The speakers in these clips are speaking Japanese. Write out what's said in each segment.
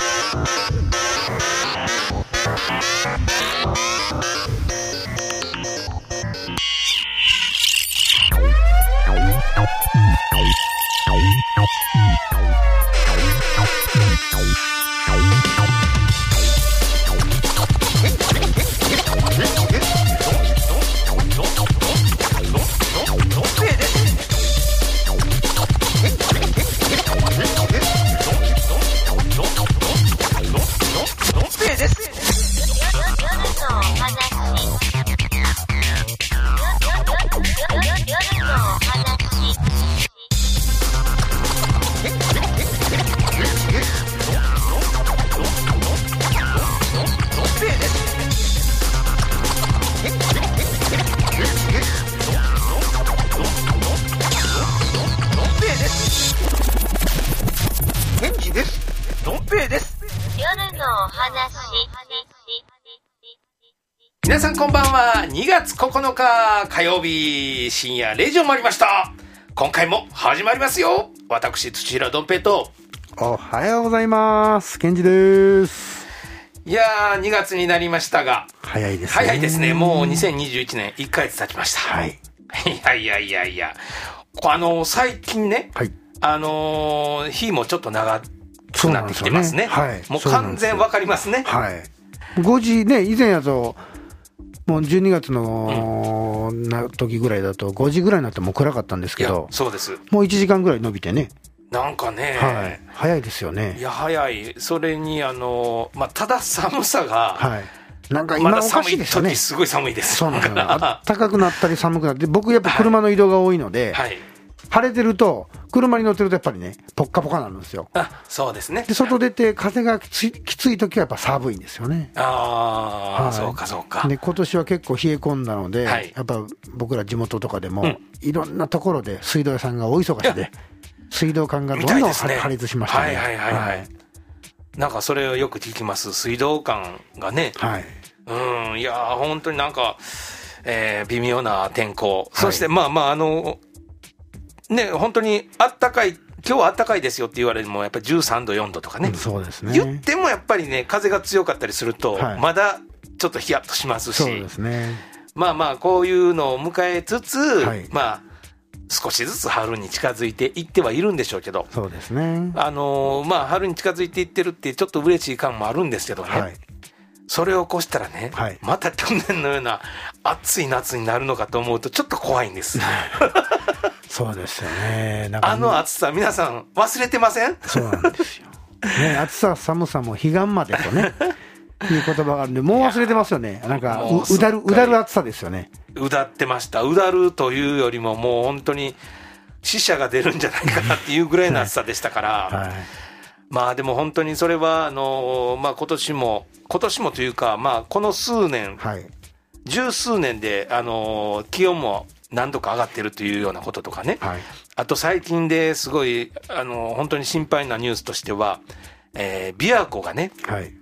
ケン皆さんこんばんは。2月9日火曜日深夜0時を回りました。今回も始まりますよ。私、土平ドンペイと。おはようございます。ケンジです。いやー、2月になりましたが、早いですね。早いですね。もう2021年1ヶ月経ちました。はい。いやいやいやいや。こあの、最近ね、はい。あのー日もちょっと長くなってきてますね。ねはいもう完全わかりますね。はい。5時ね、以前やと、もう12月の、な時ぐらいだと、5時ぐらいになってもう暗かったんですけど、そうです。もう1時間ぐらい伸びてね。なんかね、はい。早いですよいね。や、早い。それに、あの、まあ、ただ寒さが、はい。なんかま今おかだ寒いしいですよね時。すごい寒いです。そうなんですよね。あったかくなったり寒くなって、僕やっぱ車の移動が多いので、はい。晴れてると、車に乗ってるとやっぱりね、ぽっかぽかになるんですよ。あ、そうですねで、。外出て風がきついきつい時はやっぱ寒いんですよね。ああ、はいそうかそうか。で今年は結構冷え込んだので、はいやっぱ僕ら地元とかでも、うんいろんなところで水道屋さんが大忙しで、水道管がどんどん。破裂しましたね。はいはいはいはい。なんかそれをよく聞きます。水道管がね。はい。うん、いやー、本当になんか、えー微妙な天候。いそして、まあまあ、あの、ね、本当にあったかい、今日はあったかいですよって言われるのも、やっぱり13度、4度とかね。うんそうですね。言ってもやっぱりね、風が強かったりすると、はいまだちょっとヒヤッとしますし、そうですね。まあまあ、こういうのを迎えつつ、はいまあ、少しずつ春に近づいていってはいるんでしょうけど、そうですね。あのーまあ、春に近づいていってるって、ちょっと嬉しい感もあるんですけどね、はい。それを越したらね、はいまた去年のような暑い夏になるのかと思うと、ちょっと怖いんです。そうですよね。あの暑さ、皆さん、忘れてません？そうなんですよ。ね、暑さ、寒さも彼岸までとね、いう言葉があるんで、もう忘れてますよね。なんか、もうううだる、うだる暑さですよね。うだってました。うだるというよりも、もう本当に死者が出るんじゃないかなっていうぐらいの暑さでしたから、はい。まあでも本当にそれは、あのまあ今年も、今年もというか、まあこの数年、はい。十数年で、あの気温も何度か上がってるというようなこととかね、はい。あと最近ですごい、あの本当に心配なニュースとしては、えー、琵琶湖がね、はい。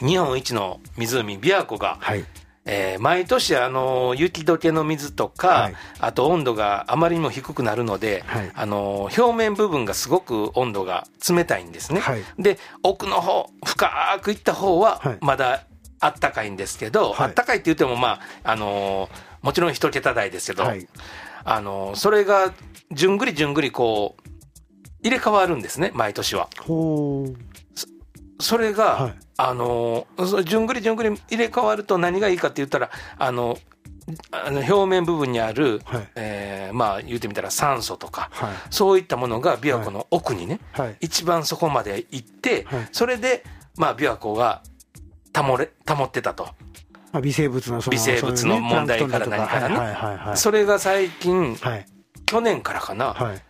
日本一の湖、琵琶湖が、はい。えー毎年、あの雪解けの水とか、はいあと温度があまりにも低くなるので、はいあの表面部分がすごく温度が冷たいんですね。はいで、奥の方、深く行った方ははい、まだあったかいんですけど、はいあったかいって言っても、まあ、あのもちろん一桁台ですけど、はい。あのそれがじゅんぐりじゅんぐりこう、入れ替わるんですね、毎年は。それが、はいあのじゅんぐりじゅんぐり入れ替わると何がいいかって言ったら、あの、あの表面部分にある、はいえーまあ言ってみたら酸素とか、はい。そういったものが琵琶湖の奥にね、はい。一番そこまで行って、はいそれで、まあ琵琶湖が保れ、保ってたと。まあ、微生物の微生物の問題から何からねはいはいはいはい。それが最近、はい。去年からかな、はい。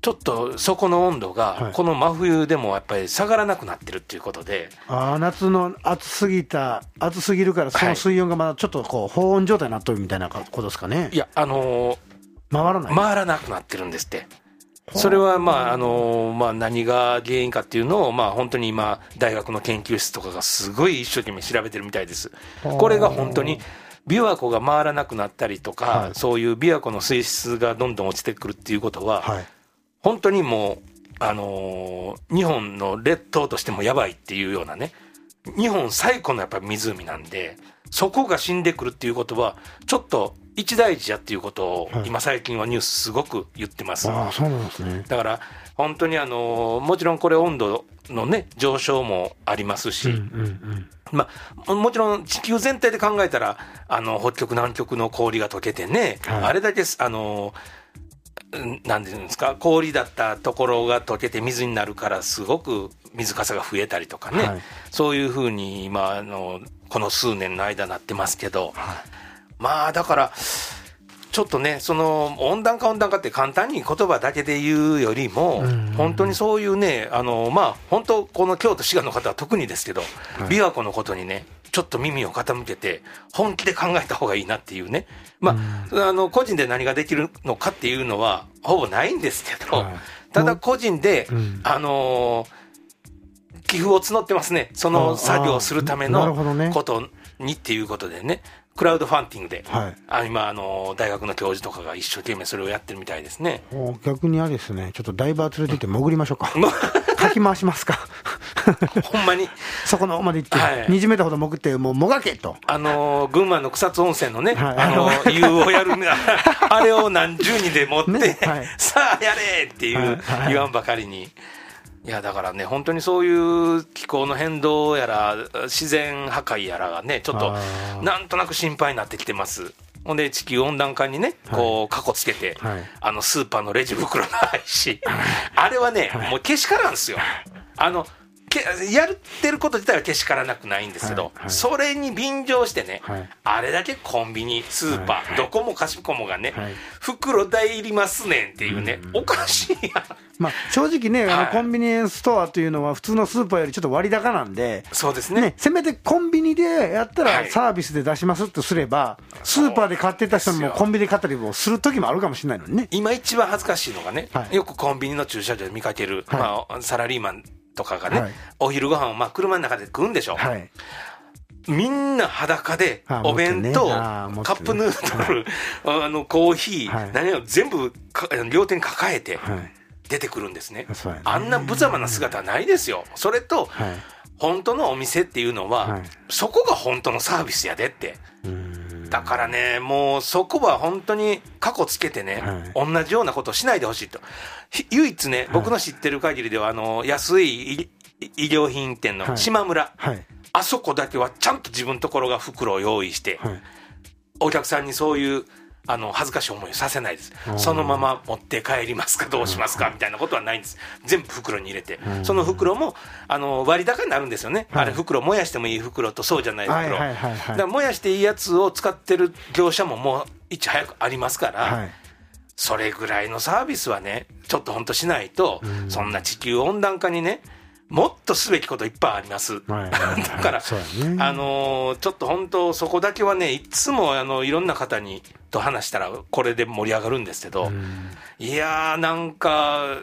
ちょっとそこの温度が、はいこの真冬でもやっぱり下がらなくなってるっていうことで、ああ、夏の暑すぎた、暑すぎるから、その水温がまだちょっとこう、保温状態になっとるみたいなことですかねい。や、あのー回らない。回らなくなってるんですって。それはまあ、あのーまあ何が原因かっていうのを、まあ本当に今、大学の研究室とかがすごい一生懸命調べてるみたいです。これが本当に、琵琶湖が回らなくなったりとか、はいそういう琵琶湖の水質がどんどん落ちてくるっていうことは、はい。本当にもう、あのー日本の列島としてもやばいっていうようなね、日本最古のやっぱり湖なんで、そこが死んでくるっていうことは、ちょっと一大事やっていうことをはい、今最近はニュースすごく言ってます。ああ、そうなんですね。だから、本当にあのーもちろんこれ温度のね、上昇もありますし、うんうんまあ、ももちろん地球全体で考えたら、あの北極、南極の氷が溶けてね、はい。あれだけす、あのうんなんていうんですか、氷だったところが溶けて水になるから、すごく水かさが増えたりとかね、はい。そういうふうに今あの、この数年の間なってますけど、はまあだから、ちょっとね、その温暖化、温暖化って簡単に言葉だけで言うよりもうん、本当にそういうね、あのまあ、本当、この京都、滋賀の方は特にですけど、琵琶湖のことにね、ちょっと耳を傾けて、本気で考えた方がいいなっていうね、まあ、あの個人で何ができるのかっていうのは、ほぼないんですけど、はい。ただ個人で、うん。あのー寄付を募ってますね、その作業をするためのことにっていうことでね、クラウドファンディングで、はい。あ今、あの大学の教授とかが一生懸命それをやってるみたいですね。逆にあれですね、ちょっとダイバー連れて行って潜りましょうか。か。き回しますか。ほんまに、そこの方まで行って、はい。20メートルほど潜って、もうもがけと。あの群馬の草津温泉のね、はい。あの湯をやる、あれを何十人で持って、ねはい。さあやれっていう、言わんばかりに。いやだからね、本当にそういう気候の変動やら、自然破壊やらがね、ちょっとなんとなく心配になってきてます。ほんで、地球温暖化にね、こう、過去つけて、はいあの、スーパーのレジ袋の廃止。あれはね、もうけしからんすよ。あの、けやってること自体はけしからなくないんですけど、はいはい。それに便乗してね、はい。あれだけコンビニ、スーパー、はいはい。どこもかしこもがね、はい。袋代いりますねんっていうね、おかしいやん。まあ、正直ね、あはい。のコンビニエンスストアというのは、普通のスーパーよりちょっと割高なんで、そうですね。ね、せめてコンビニでやったらはい。サービスで出しますとすれば、スーパーで買ってた人にもコンビニで買ったりもする時もあるかもしれないのにね。今一番恥ずかしいのがね、はい。よくコンビニの駐車場で見かける、はい。まあ、サラリーマンとかがね、はいお昼ご飯をまあ車の中で食うんでしょ、はい。みんな裸であ、お弁当、ねカップヌードル、あのコーヒー、はい何を全部か両手に抱えてはい。出てくるんですね。あんな無様な姿はないですよ。それと、はい。本当のお店っていうのは、はいそこが本当のサービスやでって。うーんだからね、もうそこは本当に過去つけてね、同じようなことをしないでほしいと。ひ唯一ね、僕の知ってる限りでは、あの、安い医医療品店のはい島村、はい。あそこだけはちゃんと自分のところが袋を用意して、はい。お客さんにそういう、あの、恥ずかしい思いをさせないですう。んそのまま持って帰りますか、どうしますか、みたいなことはないんです。全部袋に入れて。その袋も、あの、割高になるんですよね。はいあれ、袋、燃やしてもいい袋とそうじゃない袋。だから燃やしていいやつを使ってる業者ももう、いち早くありますから、はい。それぐらいのサービスはね、ちょっと本当しないと、そんな地球温暖化にね、もっとすべきこといっぱいあります。はいはいはい。だから、ね。あのーちょっと本当、そこだけはね、いつもあのいろんな方にと話したら、これで盛り上がるんですけど、いやー、なんか、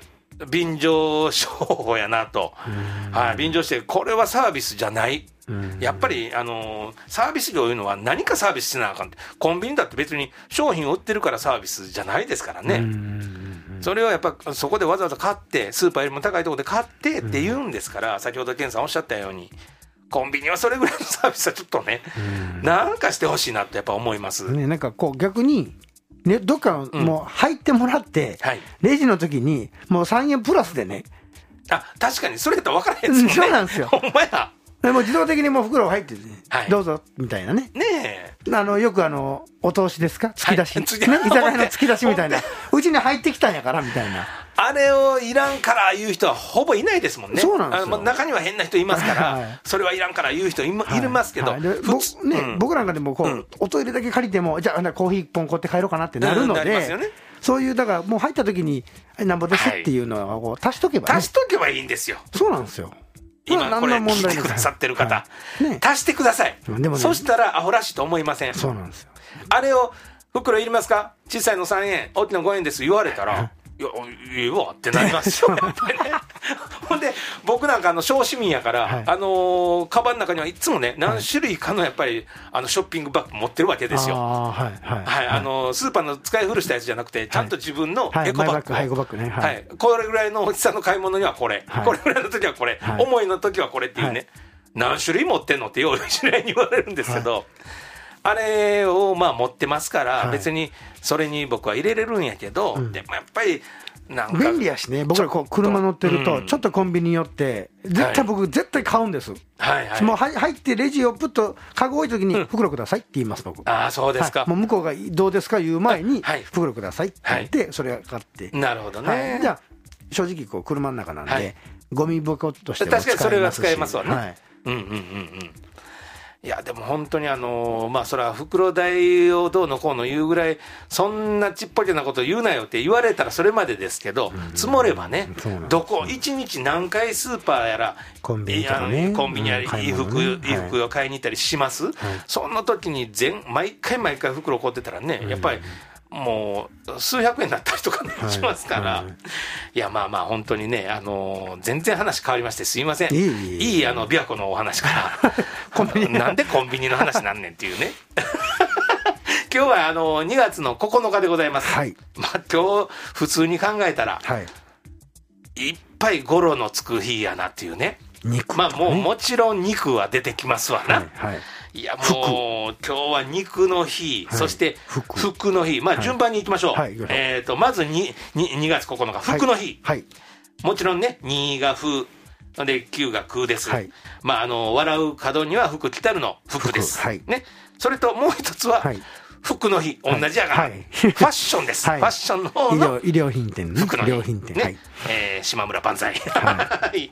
便乗商法やなと、はい、便乗して、これはサービスじゃない。やっぱり、あのーサービス業いうのは何かサービスしなあかんコンビニだって別に商品を売ってるからサービスじゃないですからね。それをやっぱそこでわざわざ買って、スーパーよりも高いところで買ってって言うんですから、先ほど健さんおっしゃったように、コンビニはそれぐらいのサービスはちょっとね、なんかしてほしいなってやっぱ思います。ね、なんかこう逆に、ね、どっかのもう入ってもらって、はいレジの時に、もう3円プラスでね、あ、確かにそれやったら分からへんね。そうなんですよ ほんまや。でもう自動的にもう袋入ってて、ねはいどうぞみたいなね。ねえ。あのよくあのお通しですか、突き出し、はいね、居酒屋の突き出しみたいな、うちに入ってきたんやからみたいな、あれをいらんから言う人はほぼいないですもんね。そうなんですよ。中には変な人いますから、はいそれはいらんから言う人い,、まい。るますけど、はい。ねうん。僕なんかでもこう、うん。おトイレだけ借りても、じゃあ、なコーヒー一本買って帰ろうかなってなるのうんね。そういう、だからもう入った時に、はいなんぼです？っていうのはこう足しとけばね、足しとけばいいんですよ。そうなんですよ。今これ聞いてくださってる方、はい。ね。足してください。ねそしたらアホらしいと思いません。そうなんですよ。あれを、袋いりますか？小さいの3円、大きいの5円です。言われたら、いや、いいわってなりますよ。ね。ほんで、僕なんかあの小市民やから、はい。あのーカバンの中にはいつもね、何種類かのやっぱりあのショッピングバッグ持ってるわけですよ。はいはい。はい、あのースーパーの使い古したやつじゃなくて、ちゃんと自分のはいエコバッグはいエコバッグね。ははい。いこれぐらいの大きさの買い物にはこれ、はい。これぐらいの時はこれ、はい。の時はこれっていうね、はい。何種類持ってんのってよう知らに言われるんですけど、あれをまあ持ってますから、はい別にそれに僕は入れれるんやけど、んでもやっぱり、なんか。便利やしね、僕らこう車乗ってると、うんちょっとコンビニ寄って、絶対僕、絶対買うんです。はいはい。もうはい入ってレジをプッと、カゴ置いたときに、袋くださいって言います、僕。ああ、そうですか。はいもう向こうがどうですか言う前にはい、袋くださいって言って、それを買って。なるほどね。はいじゃあ、正直、こう、車の中なんはいで、ゴミ箱としても確かにそれはし使えますわねはいうんうんうんうん。いや、でも本当にあのーまあ、それは袋代をどうのこうの言うぐらい、そんなちっぽけなこと言うなよって言われたらそれまでですけど、積もればねどこ、一日何回スーパーやら、コンビニとかね。コンビニや衣服、衣服を買いに行ったりします、そんな時に全、毎回毎回袋買ってたらね、やっぱり、もう数百円だったりとかね、はいしますから、はいいや、まあまあ、本当にね、あのー全然話変わりまして、すいません。いえいあの、琵琶湖のお話から。コンビニなんでコンビニの話なんねんっていうね。今日は、あの、2月の9日でございます。はいまあ、今日、普通に考えたら、はい。いっぱい語呂のつく日やなっていうね。ね。まあ、もう、もちろん肉は出てきますわな。はいはい。いや、もう、今日は肉の日、はいそして服服の日。まあ、はい順番に行きましょう。はい行きましょうえっ、と、まずにに 2, 月9日、服の日。はい。もちろんね、2が風、で、9が空です。はいまあ、あの、笑う角には服着たるの服です。服はいね。それともう一つは、はい服の日、同じやから、はい ファッションです。はいファッションの方医の療、医療品店ね。服の日。医療品店。ね。はい。えー島村万歳。は はい。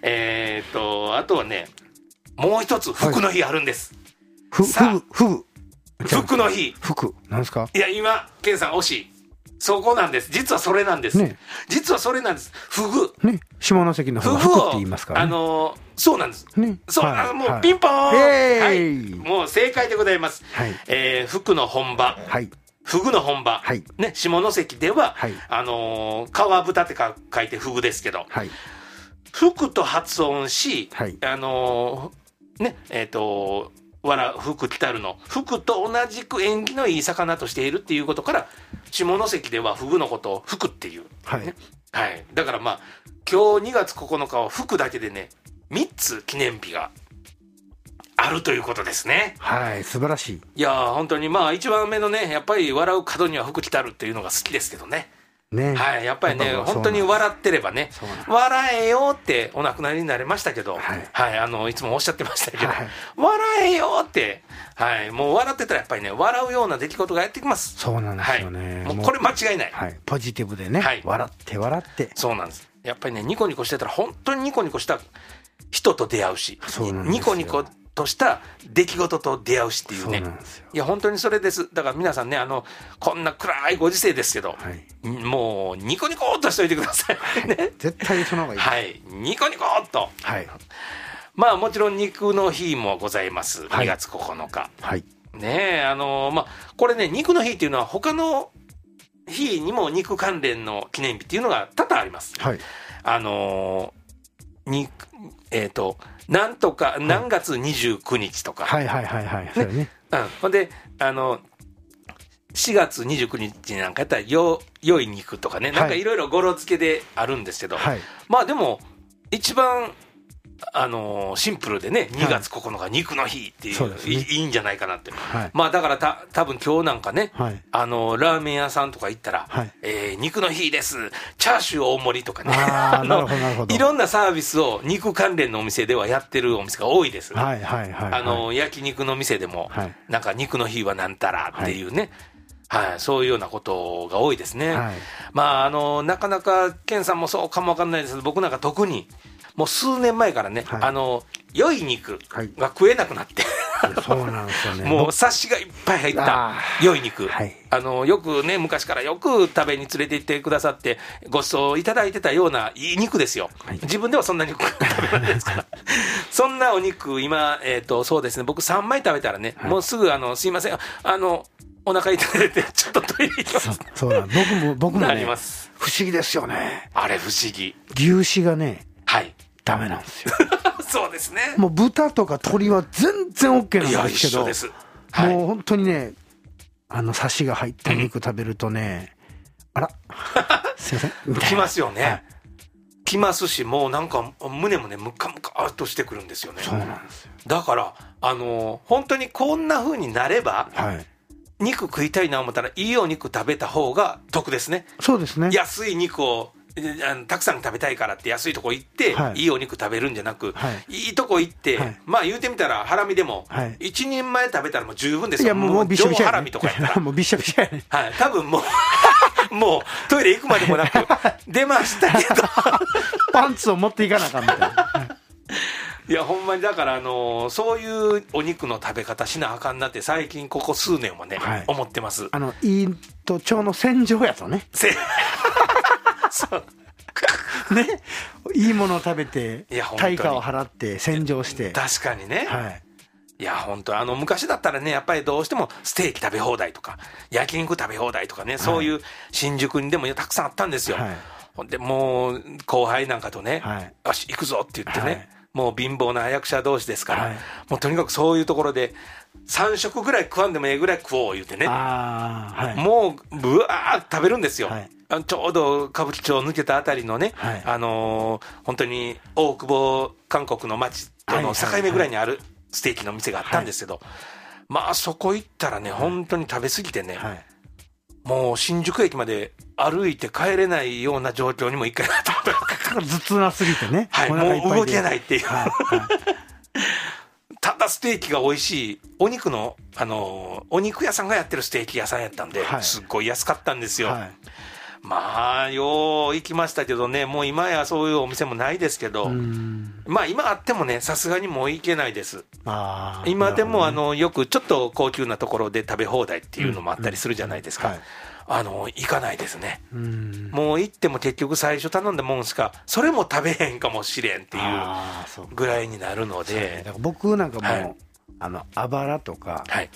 えっと、あとはね、もう一つ服の日あるんです。ふ、ふぐ、ふぐ。服の日。服。なんですか？いや、今、ケンさん惜しい。そこなんです。実はそれなんです。ね実はそれなんです。フグ。ね。下関の方がフグを服って言いますからあね。のーそうなんです。ねそう、はいあのもうはいピンポーン、はいもう正解でございます。はいえー服の本場。はい。フグの本場。はいね、下関では、はいあのー川豚ってか書いてフグですけど、はい。服と発音し、はいあのーね、えっ、と、わら、服来たるの、服と同じく縁起のいい魚としているっていうことから、下関ではフグのことを服っていう。はいねはい。だからまあ、今日2月9日は服だけでね、3つ記念日があるということですね。はい。素晴らしい。いやー、本当にまあ、一番目のね、やっぱり笑う角には服着たるっていうのが好きですけどね。ね。はい。やっぱりね、本当に笑ってればね笑えよってお亡くなりになれましたけど、はいはい。あの、いつもおっしゃってましたけど、はい笑えよって、はい。もう笑ってたらやっぱりね、笑うような出来事がやってきます。そうなんですよはね。い。もうこれ間違いない。はい。ポジティブでね。はい笑って笑って。そうなんです。やっぱりね、ニコニコしてたら、本当にニコニコした人と出会うし、そうニコニコとした出来事と出会うしっていうね。いや、本当にそれです。だから皆さんね、あの、こんな暗いご時世ですけど、はい。もう、ニコニコっとしといてください。ね。絶対その方がいい。はい。ニコニコっと。はい。まあ、もちろん肉の日もございます。はい2月9日。はい。ねえ、あのまあ、これね、肉の日っていうのは他の日にも肉関連の記念日っていうのが多々あります。はい。あのー、に、えっ、と、なんとか、何月29日とか、はいはいはいはい。そうね。うん。ほんで、あの、4月29日なんかやったら、よ、良い肉とかね、なんかいろいろ語呂付けであるんですけど、はい。まあでも、一番、あのーシンプルでね、2月9日、肉の日っていう、そうですねいいいんじゃないかなって。はい。まあだからた、多分今日なんかね、はい。あの、ラーメン屋さんとか行ったら、はいえー肉の日です。チャーシュー大盛りとかね。あー のいろんなサービスを肉関連のお店ではやってるお店が多いです。はいはいはい。あの、焼肉の店でも、はいなんか肉の日はなんたらっていうね。はい、そういうようなことが多いですね。はいまあ、あの、なかなか、ケンさんもそうかもわかんないですけど、僕なんか特に、もう数年前からね、はいあの、良い肉はいが食えなくなって、そうなんですよね。もう冊子がいっぱい入ったあ良い肉、はいあのよくね、昔からよく食べに連れて行ってくださって、ご馳走いただいてたようないい肉ですよ、はい自分ではそんなに食べないですから、そんなお肉、今、えーと、そうですね、僕、3枚食べたらね、はいもうすぐあの、すいません、あのお腹痛めて、ちょっとトイレ行きまそうす。そうだ、僕も、僕もなね、ります。不思議ですよね。あれ不思議。牛脂がね、はい。ダメなんですよ。そうですね。もう豚とか鶏は全然 OK なんですけど、です。はい。もう本当にね、あの、サシが入った肉食べるとね、あら、すいません。きますよね。はいきますし、もうなんか胸もね、ムカムカっとしてくるんですよね。そうなんですよ。だから、あの本当にこんな風になれば、はい。肉食いたいな思ったら、いいお肉食べた方が得ですね。そうですね。安い肉を、たくさん食べたいからって安いとこ行って、はいい、いお肉食べるんじゃなく、、はいいとこ行って、はいまあ言うてみたら、ハラミでも、はい一人前食べたらもう十分ですよ。いや、もう、もうびっしょびしょや、ね。上ハラミとかやったら。もうびっしょびしょやね。はい、多分もう、もうトイレ行くまでもなく、出ましたけど、パンツを持っていかなあかんみたいな。いや、ほんまにだから、あのーそういうお肉の食べ方しなあかんなって、最近、ここ数年はね、はい思ってます。あの、胃と腸の洗浄やとね。せそうね。いいものを食べて対価を払って洗浄して。確かにね。はい。いや、本当あの、昔だったらね、やっぱりどうしてもステーキ食べ放題とか、焼肉食べ放題とかね、そういう新宿にでもたくさんあったんですよ。はいほんで、もう、後輩なんかとね、はいよし、行くぞって言ってね、はいもう貧乏な役者同士ですから、はいもうとにかくそういうところで、3食ぐらい食わんでもええぐらい食おう言ってね、はい。もう、ぶわー食べるんですよ。はいちょうど歌舞伎町抜けたあたりのね、はいあのー本当に大久保韓国の街との境目ぐらいにあるステーキの店があったんですけど、まあそこ行ったらね、本当に食べ過ぎてね、はい。もう新宿駅まで歩いて帰れないような状況にも一回なった頭痛なすぎてね。はいもう動でけないっていうはい。はいただステーキが美味しい、お肉の、あのーお肉屋さんがやってるステーキ屋さんやったんで、はいすっごい安かったんですよ。はい。まあ、よう行きましたけどね、もう今やそういうお店もないですけど、うん。まあ今あってもね、さすがにもう行けないです。今でもあの、よくちょっと高級なところで食べ放題っていうのもあったりするじゃないですか。うんはいあの、行かないですね。もう行っても結局最初頼んだもんしか、それも食べへんかもしれんっていう。ぐらいになるのだでか、ら僕なんかもう、はいあの、あばらとか、はい。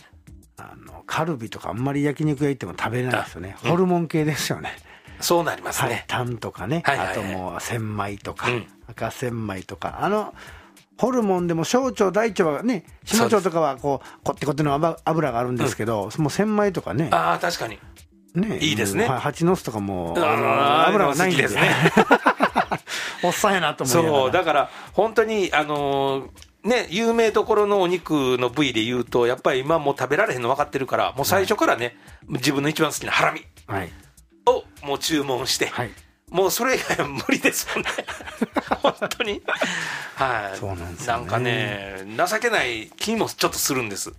あの、カルビとかあんまり焼肉屋行っても食べれないですよね。あうんホルモン系ですよね。そうなりますはいね。。タンとかね。はいはいはいあともう、千枚とか、うん赤千枚とか。あの、ホルモンでも小腸、大腸はね、小腸とかはこう、こってこっての油油があるんですけど、もう千枚とかね、ああ、確かに。ねいいですねはい、蜂の巣とかも、油はないんですね。おっさんやなと思そう、だから本当に、あのーね、有名どころのお肉の部位で言うと、やっぱり今もう食べられへんの分かってるから、もう最初からね、自分の一番好きなハラミはい。をもう注文して、はい。もうそれ以外は無理ですよね。本当に。はい。そうなんですよねなんかね、情けない気もちょっとするんです。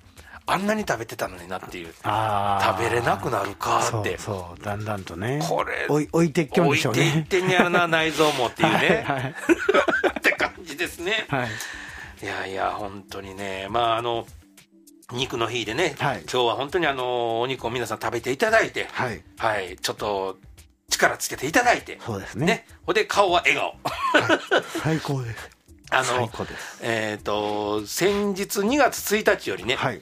あんなに食べてたのになっていう。食べれなくなるかって。そうだんだんとね。これ置い置いてっきょん置いでしょうね。ていってんやろな、内臓もっていうね。はい。はいって感じですね。はい。いやいや、本当にね、まあ、あの、肉の日でね、はい今日は本当にあの、お肉を皆さん食べていただいて、はい。はい、ちょっと力つけていただいて、そうですね。ね、ほんで顔は笑顔。最高です。あ最の、高です。えっ、と、先日2月1日よりね、はい。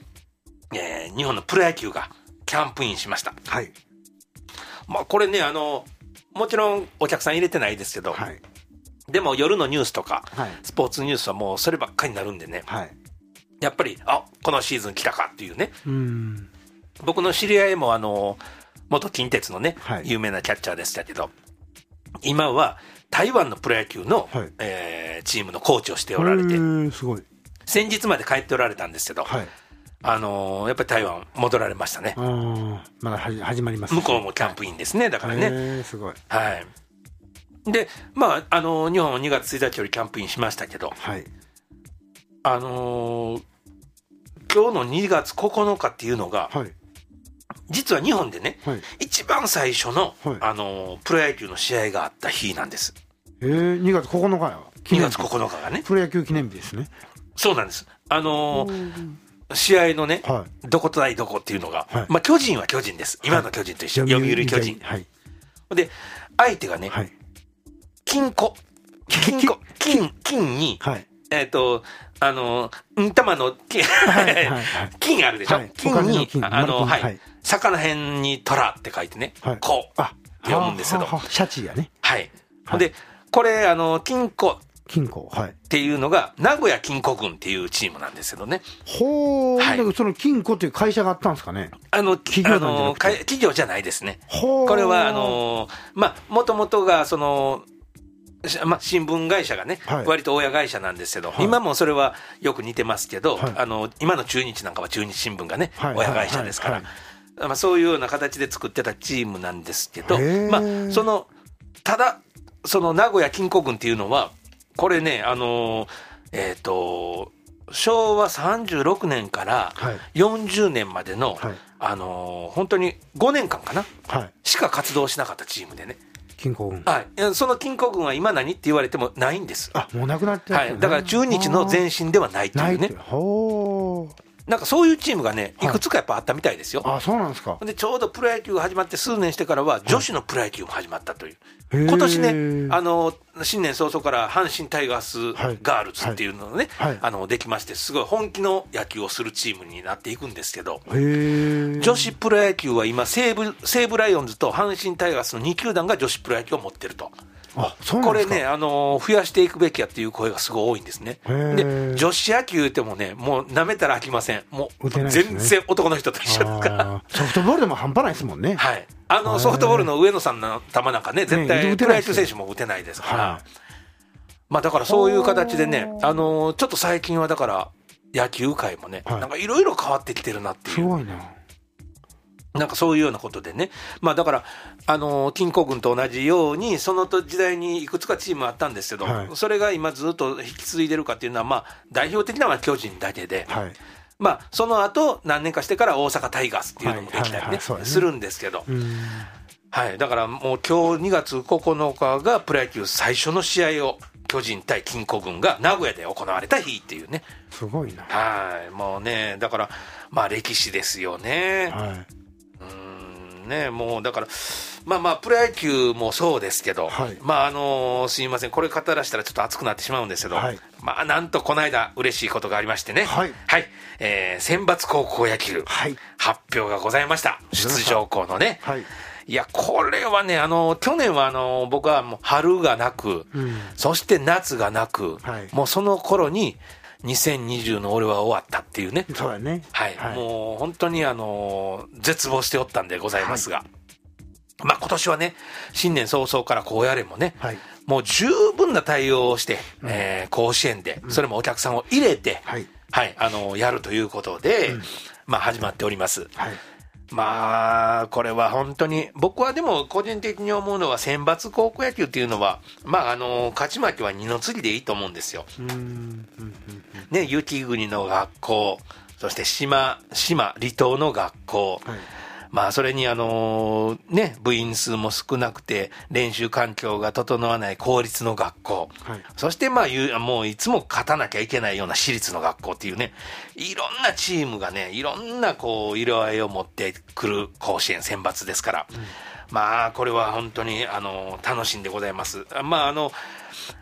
えー日本のプロ野球がキャンプインしました。はい。まあ、これね、あの、もちろんお客さん入れてないですけど、はい。でも夜のニュースとか、はい。スポーツニュースはもうそればっかりになるんでね、はい。やっぱり、あこのシーズン来たかっていうね、うん。僕の知り合いもあの、元近鉄のね、はい有名なキャッチャーでしたけど、今は台湾のプロ野球の、はいえーチームのコーチをしておられてへ、ーすごい。先日まで帰っておられたんですけど、はい。あのーやっぱり台湾戻られましたねまだはじ始まります。向こうもキャンプインですね、だからね。すごい。はい。で、まあ、あのー日本2月1日よりキャンプインしましたけど、はい。あのー今日の2月9日っていうのが、はい。実は日本でね、はい。一番最初の、はいあのープロ野球の試合があった日なんです。えー、2月9日や。2月9日がね。プロ野球記念日ですね。そうなんです。あのー試合のね、はどこと対どこっていうのが、はい。まあ巨人は巨人です。今の巨人と一緒。読売巨人。はい。で、相手がね、はい。金庫。金庫、金、金に、はい。えっ、と、あの、ん玉の金、金あるでしょ、はい。金に、金。あの、はい、魚辺に虎って書いてね、はい。こう。あって読むんですけど、シャチやね。はい。で、これ、あの、金庫っ金庫。はい。ていうのが、名古屋金庫軍っていうチームなんですけどね。ほー、はい。その金庫という会社があったんですかね？あの、企業なんじ企業じゃないですね。これは、あ、のーまあ、もともとが、その、しまあ、新聞会社がね、はい。割と親会社なんですけど、はい。今もそれはよく似てますけど、はい。あの今の中日なんかは中日新聞がね、はい。親会社ですから、はい。まあ、そういうような形で作ってたチームなんですけどまあ、そのただ、その名古屋金庫軍っていうのは、これね、あのーえっ、と、昭和36年からはい40年までの、はいあのー本当に5年間かな、はい。しか活動しなかったチームでね。金庫軍。はい、その金庫軍は今何って言われてもないんです。あ、もうなくなってねはい、だから中日の前身ではないといいうって。、ほー。なんかそういうチームがね、いはいくつかやっぱあったみたいですよ。あ、そうなんですか。でちょうどプロ野球が始まって数年してからは、女子のプロ野球も始まったという、へー今年ね、あの新年早々から阪神タイガースガールズっていうのをね、はいはいあのできまして、すごい本気の野球をするチームになっていくんですけど。女子プロ野球は今西武、西武ライオンズと阪神タイガースの2球団が女子プロ野球を持ってると。これね、あのー増やしていくべきやっていう声がすごい多いんですね。で、女子野球言ってもね、もう舐めたら飽きません。もうね全然男の人と一緒ですから。ソフトボールでも半端ないですもんね。はい。あの、ソフトボールの上野さんの球なんかね、絶ね対、打てプロ野球選手も打てないですから。はまあだからそういう形でね、あのーちょっと最近はだから、野球界もね、はいなんかいろいろ変わってきてるなっていう。すごいな。なんかそういうようなことでね、まあだから、あの金庫軍と同じように、その時代にいくつかチームあったんですけど、はいそれが今、ずっと引き継いでるかっていうのは、まあ、代表的なのは巨人だけで、はい。まあ、その後何年かしてから大阪タイガースっていうのもできたりねするんですけど、うん。はい、だからもう今日2月9日がプロ野球最初の試合を、巨人対金庫軍が名古屋で行われた日っていうね、すごいな。はい、もうね、だから、まあ歴史ですよね。はい。ね、もうだから、まあまあ、プロ野球もそうですけど、はい。まああのすいません、これ語らしたらちょっと熱くなってしまうんですけど、はい。まあなんとこの間、嬉しいことがありましてね、はい。えー選抜高校野球、はい。発表がございました、出場校のね。はい。いや、これはね、あの去年はあの僕はもう春がなく、うん。そして夏がなく、はい。もうその頃に2020の俺は終わったっていうね。そうやね。はい、もう本当にあの絶望しておったんでございますが、まあ今年はね、新年早々からこうやれもね、はい。もう十分な対応をして、えー甲子園で、それもお客さんを入れて、はい。はい、あのやるということで、まあ始まっております。はい。まあ、これは本当に、僕はでも個人的に思うのは、選抜高校野球っていうのは、まあ、あの、勝ち負けは二の次でいいと思うんですよ。ね、雪国の学校、そして島、島、離島の学校、はいまあ、それにあのね、部員数も少なくて、練習環境が整わない公立の学校、はい。そしてまあ、いうもういつも勝たなきゃいけないような私立の学校っていうね、いろんなチームがね、いろんなこう、色合いを持ってくる甲子園選抜ですから、まあ、これは本当に、あの楽しんでございます。まあ、あの、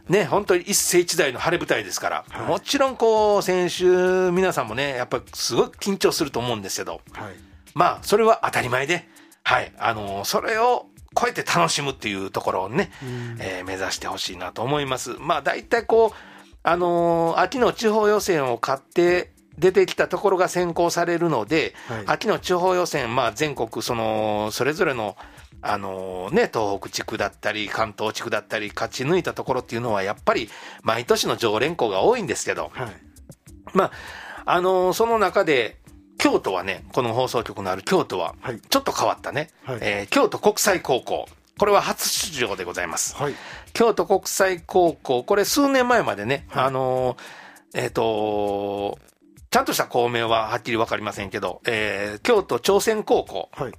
ね、本当に一世一代の晴れ舞台ですから、もちろんこう、選手皆さんもね、やっぱすごい緊張すると思うんですけど、はい。まあ、それは当たり前で、はい、あのそれを超えて楽しむっていうところをね、えー目指してほしいなと思います。まあ、大体こう、あのー秋の地方予選を勝って、出てきたところが選考されるので、はい秋の地方予選、まあ、全国その、それぞれの、あのーね、東北地区だったり、関東地区だったり、勝ち抜いたところっていうのは、やっぱり毎年の常連校が多いんですけど、はい。まあ、あのーその中で、京都はね、この放送局のある京都ははい、ちょっと変わったね、はいえー京都国際高校。これは初出場でございます。はい。京都国際高校、これ数年前までね、はいあのーえっ、とちゃんとした校名ははっきりわかりませんけど、えー京都朝鮮高校はい。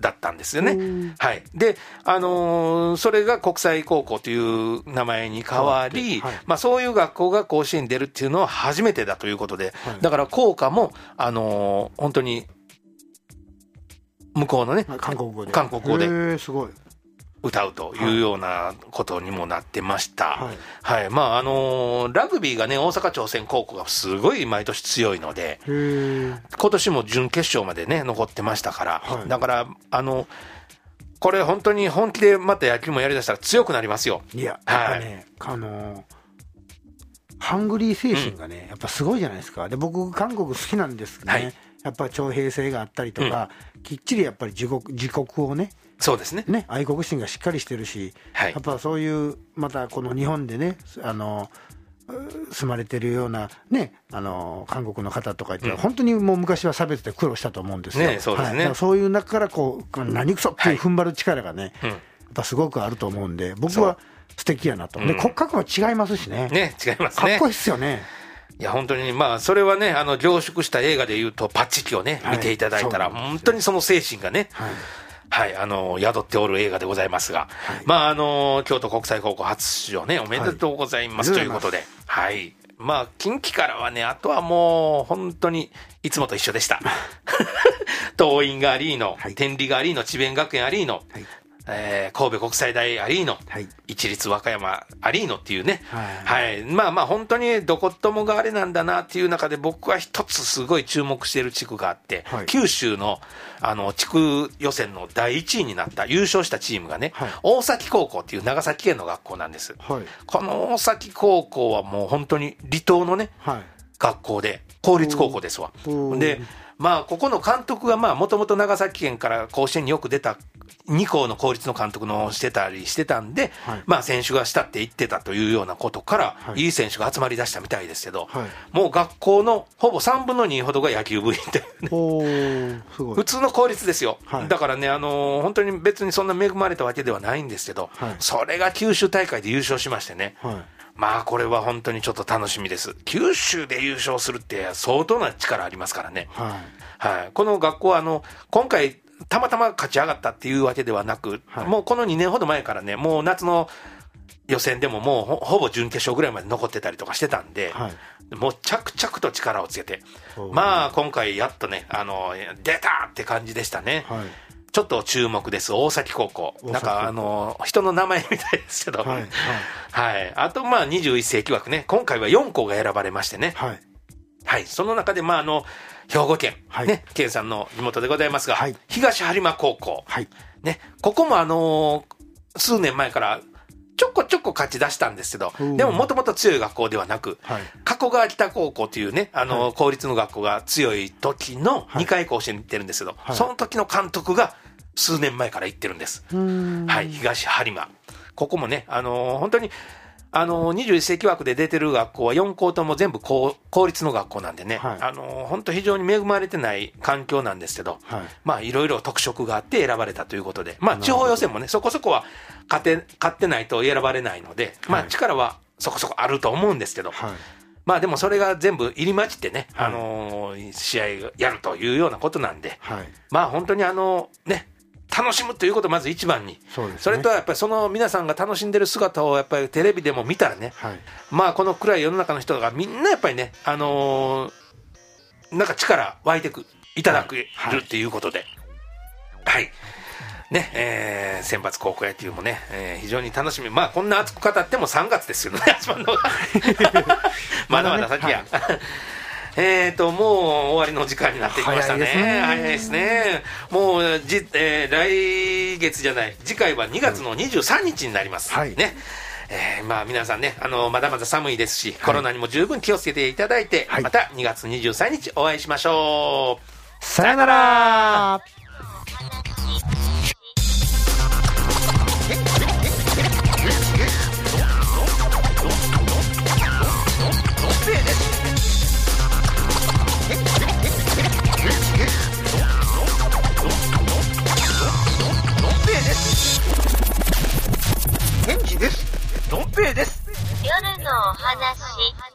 だったんですよねうん。はい。で、あのーそれが国際高校という名前に変わり、はいまあそういう学校が甲子園に出るっていうのは初めてだということで、はいだから校歌も、あのー本当に、向こうのね、はい韓国語で。韓国語ですごい。歌うというようなことにもなってました。ははいい。まあ、あのーラグビーがね、大阪朝鮮高校がすごい毎年強いので。今年も準決勝までね、残ってましたから、はいだから、あの、これ本当に本気でまた野球もやりだしたら強くなりますよ。いや、やっぱね、あのーハングリー精神がね、やっぱすごいじゃないですか。で、僕、韓国好きなんですけどね、はいやっぱ徴兵制があったりとか、きっちりやっぱり自国自国をね、そうですね。ね、愛国心がしっかりしてるし、はい。やっぱそういう、またこの日本でね、あのう住まれてるような、ね、あの韓国の方とかって、うん。本当にもう昔は差別で苦労したと思うんですよ、ねそうですね。はい。そういう中からこう、何くそっていう踏ん張る力がね、うん。やっぱすごくあると思うんで、僕は素敵やなと、でうん。骨格も違いますしね、ね、違いますね。かっこいいっすよね。いや、本当に、まあ、それはね、あの、凝縮した映画で言うと、パッチキをね、はい。見ていただいたら、そうなんですよ。本当にその精神がね、はいはい、あの、宿っておる映画でございますが、まあ、あの、京都国際高校初出場ね、おめでとうございます、はいということで、はい。まあ、近畿からはね、あとはもう、本当に、いつもと一緒でした。東院がありーの、はい天理がありーの、智弁学園ありーの、はいえー神戸国際大アリーノ、はい。一律和歌山アリーノっていうね、ははい。まあまあ、本当にどこともがあれなんだなっていう中で、僕は一つすごい注目している地区があって、はい。九州のあの地区予選の第1位になった、優勝したチームがね、はい。大崎高校っていう長崎県の学校なんです。はい。この大崎高校はもう本当に離島のね、はい。学校で、公立高校ですわ。で、まあ、ここの監督が、まあ、もともと長崎県から甲子園によく出た、2校の公立の監督のしてたりしてたんで、はい。まあ、選手がしたって言ってたというようなことから、はい。いい選手が集まり出したみたいですけど、はい。もう学校のほぼ3分の2ほどが野球部員と 普通の公立ですよ、はい。だからね、あのー本当に別にそんな恵まれたわけではないんですけど、はい。それが九州大会で優勝しましてね、はいまあこれは本当にちょっと楽しみです。九州で優勝するって相当な力ありますからね。はいはい。この学校はあの、今回たまたま勝ち上がったっていうわけではなく、はいもうこの2年ほど前からね、もう夏の予選でももうほほぼ準決勝ぐらいまで残ってたりとかしてたんで、はいもう着々と力をつけてまあ今回やっとね、あの、出たって感じでしたね。はいちょっと注目です。大崎高校。なんかあの、人の名前みたいですけど、はいはい。はい。あと、まあ、21世紀枠ね。今回は4校が選ばれましてね。はい。はい。その中で、まあ、あの、兵庫県、はい。ね、県さんの地元でございますが、はい。東播磨高校。はい。ね、ここもあのー数年前から、ちょこちょこ勝ち出したんですけどうん、でももともと強い学校ではなく、はい。加古川北高校というね、あの公立の学校が強い時のはい。2回甲子園に行ってるんですけど、はい。その時の監督が数年前から行ってるんです。はい、東播磨。ここもね、あのー本当に、あのー21世紀枠で出てる学校は4校とも全部公公立の学校なんでね、はい。あのー本当非常に恵まれてない環境なんですけど、はい。まあいろいろ特色があって選ばれたということで、まあ地方予選もね、そこそこは勝て、勝ってないと選ばれないので、まあはい力はそこそこあると思うんですけど、はい。まあでもそれが全部入り混じってね、はい。あのー試合がやるというようなことなんで、はい。まあ本当にあのね、楽しむということをまず一番に、そね。それとやっぱりその皆さんが楽しんでる姿をやっぱりテレビでも見たらね、はい。まあこの暗い世の中の人がみんなやっぱりね、あのーなんか力湧いてく、いただくるはい。っていうことで、はい。ね、えー、選抜高校野球もね、えー非常に楽しみ。まあこんな熱く語っても3月ですよね、始まるのが。まだまだ先や。えーと、もう終わりの時間になってきましたね。早早いですね。もう、じ、えー来月じゃない、次回は2月の23日になります。はいね。えーまあ皆さんね、あの、まだまだ寒いですし、コロナにも十分気をつけていただいて、はいまた2月23日お会いしましょう。さよなら夜のお話。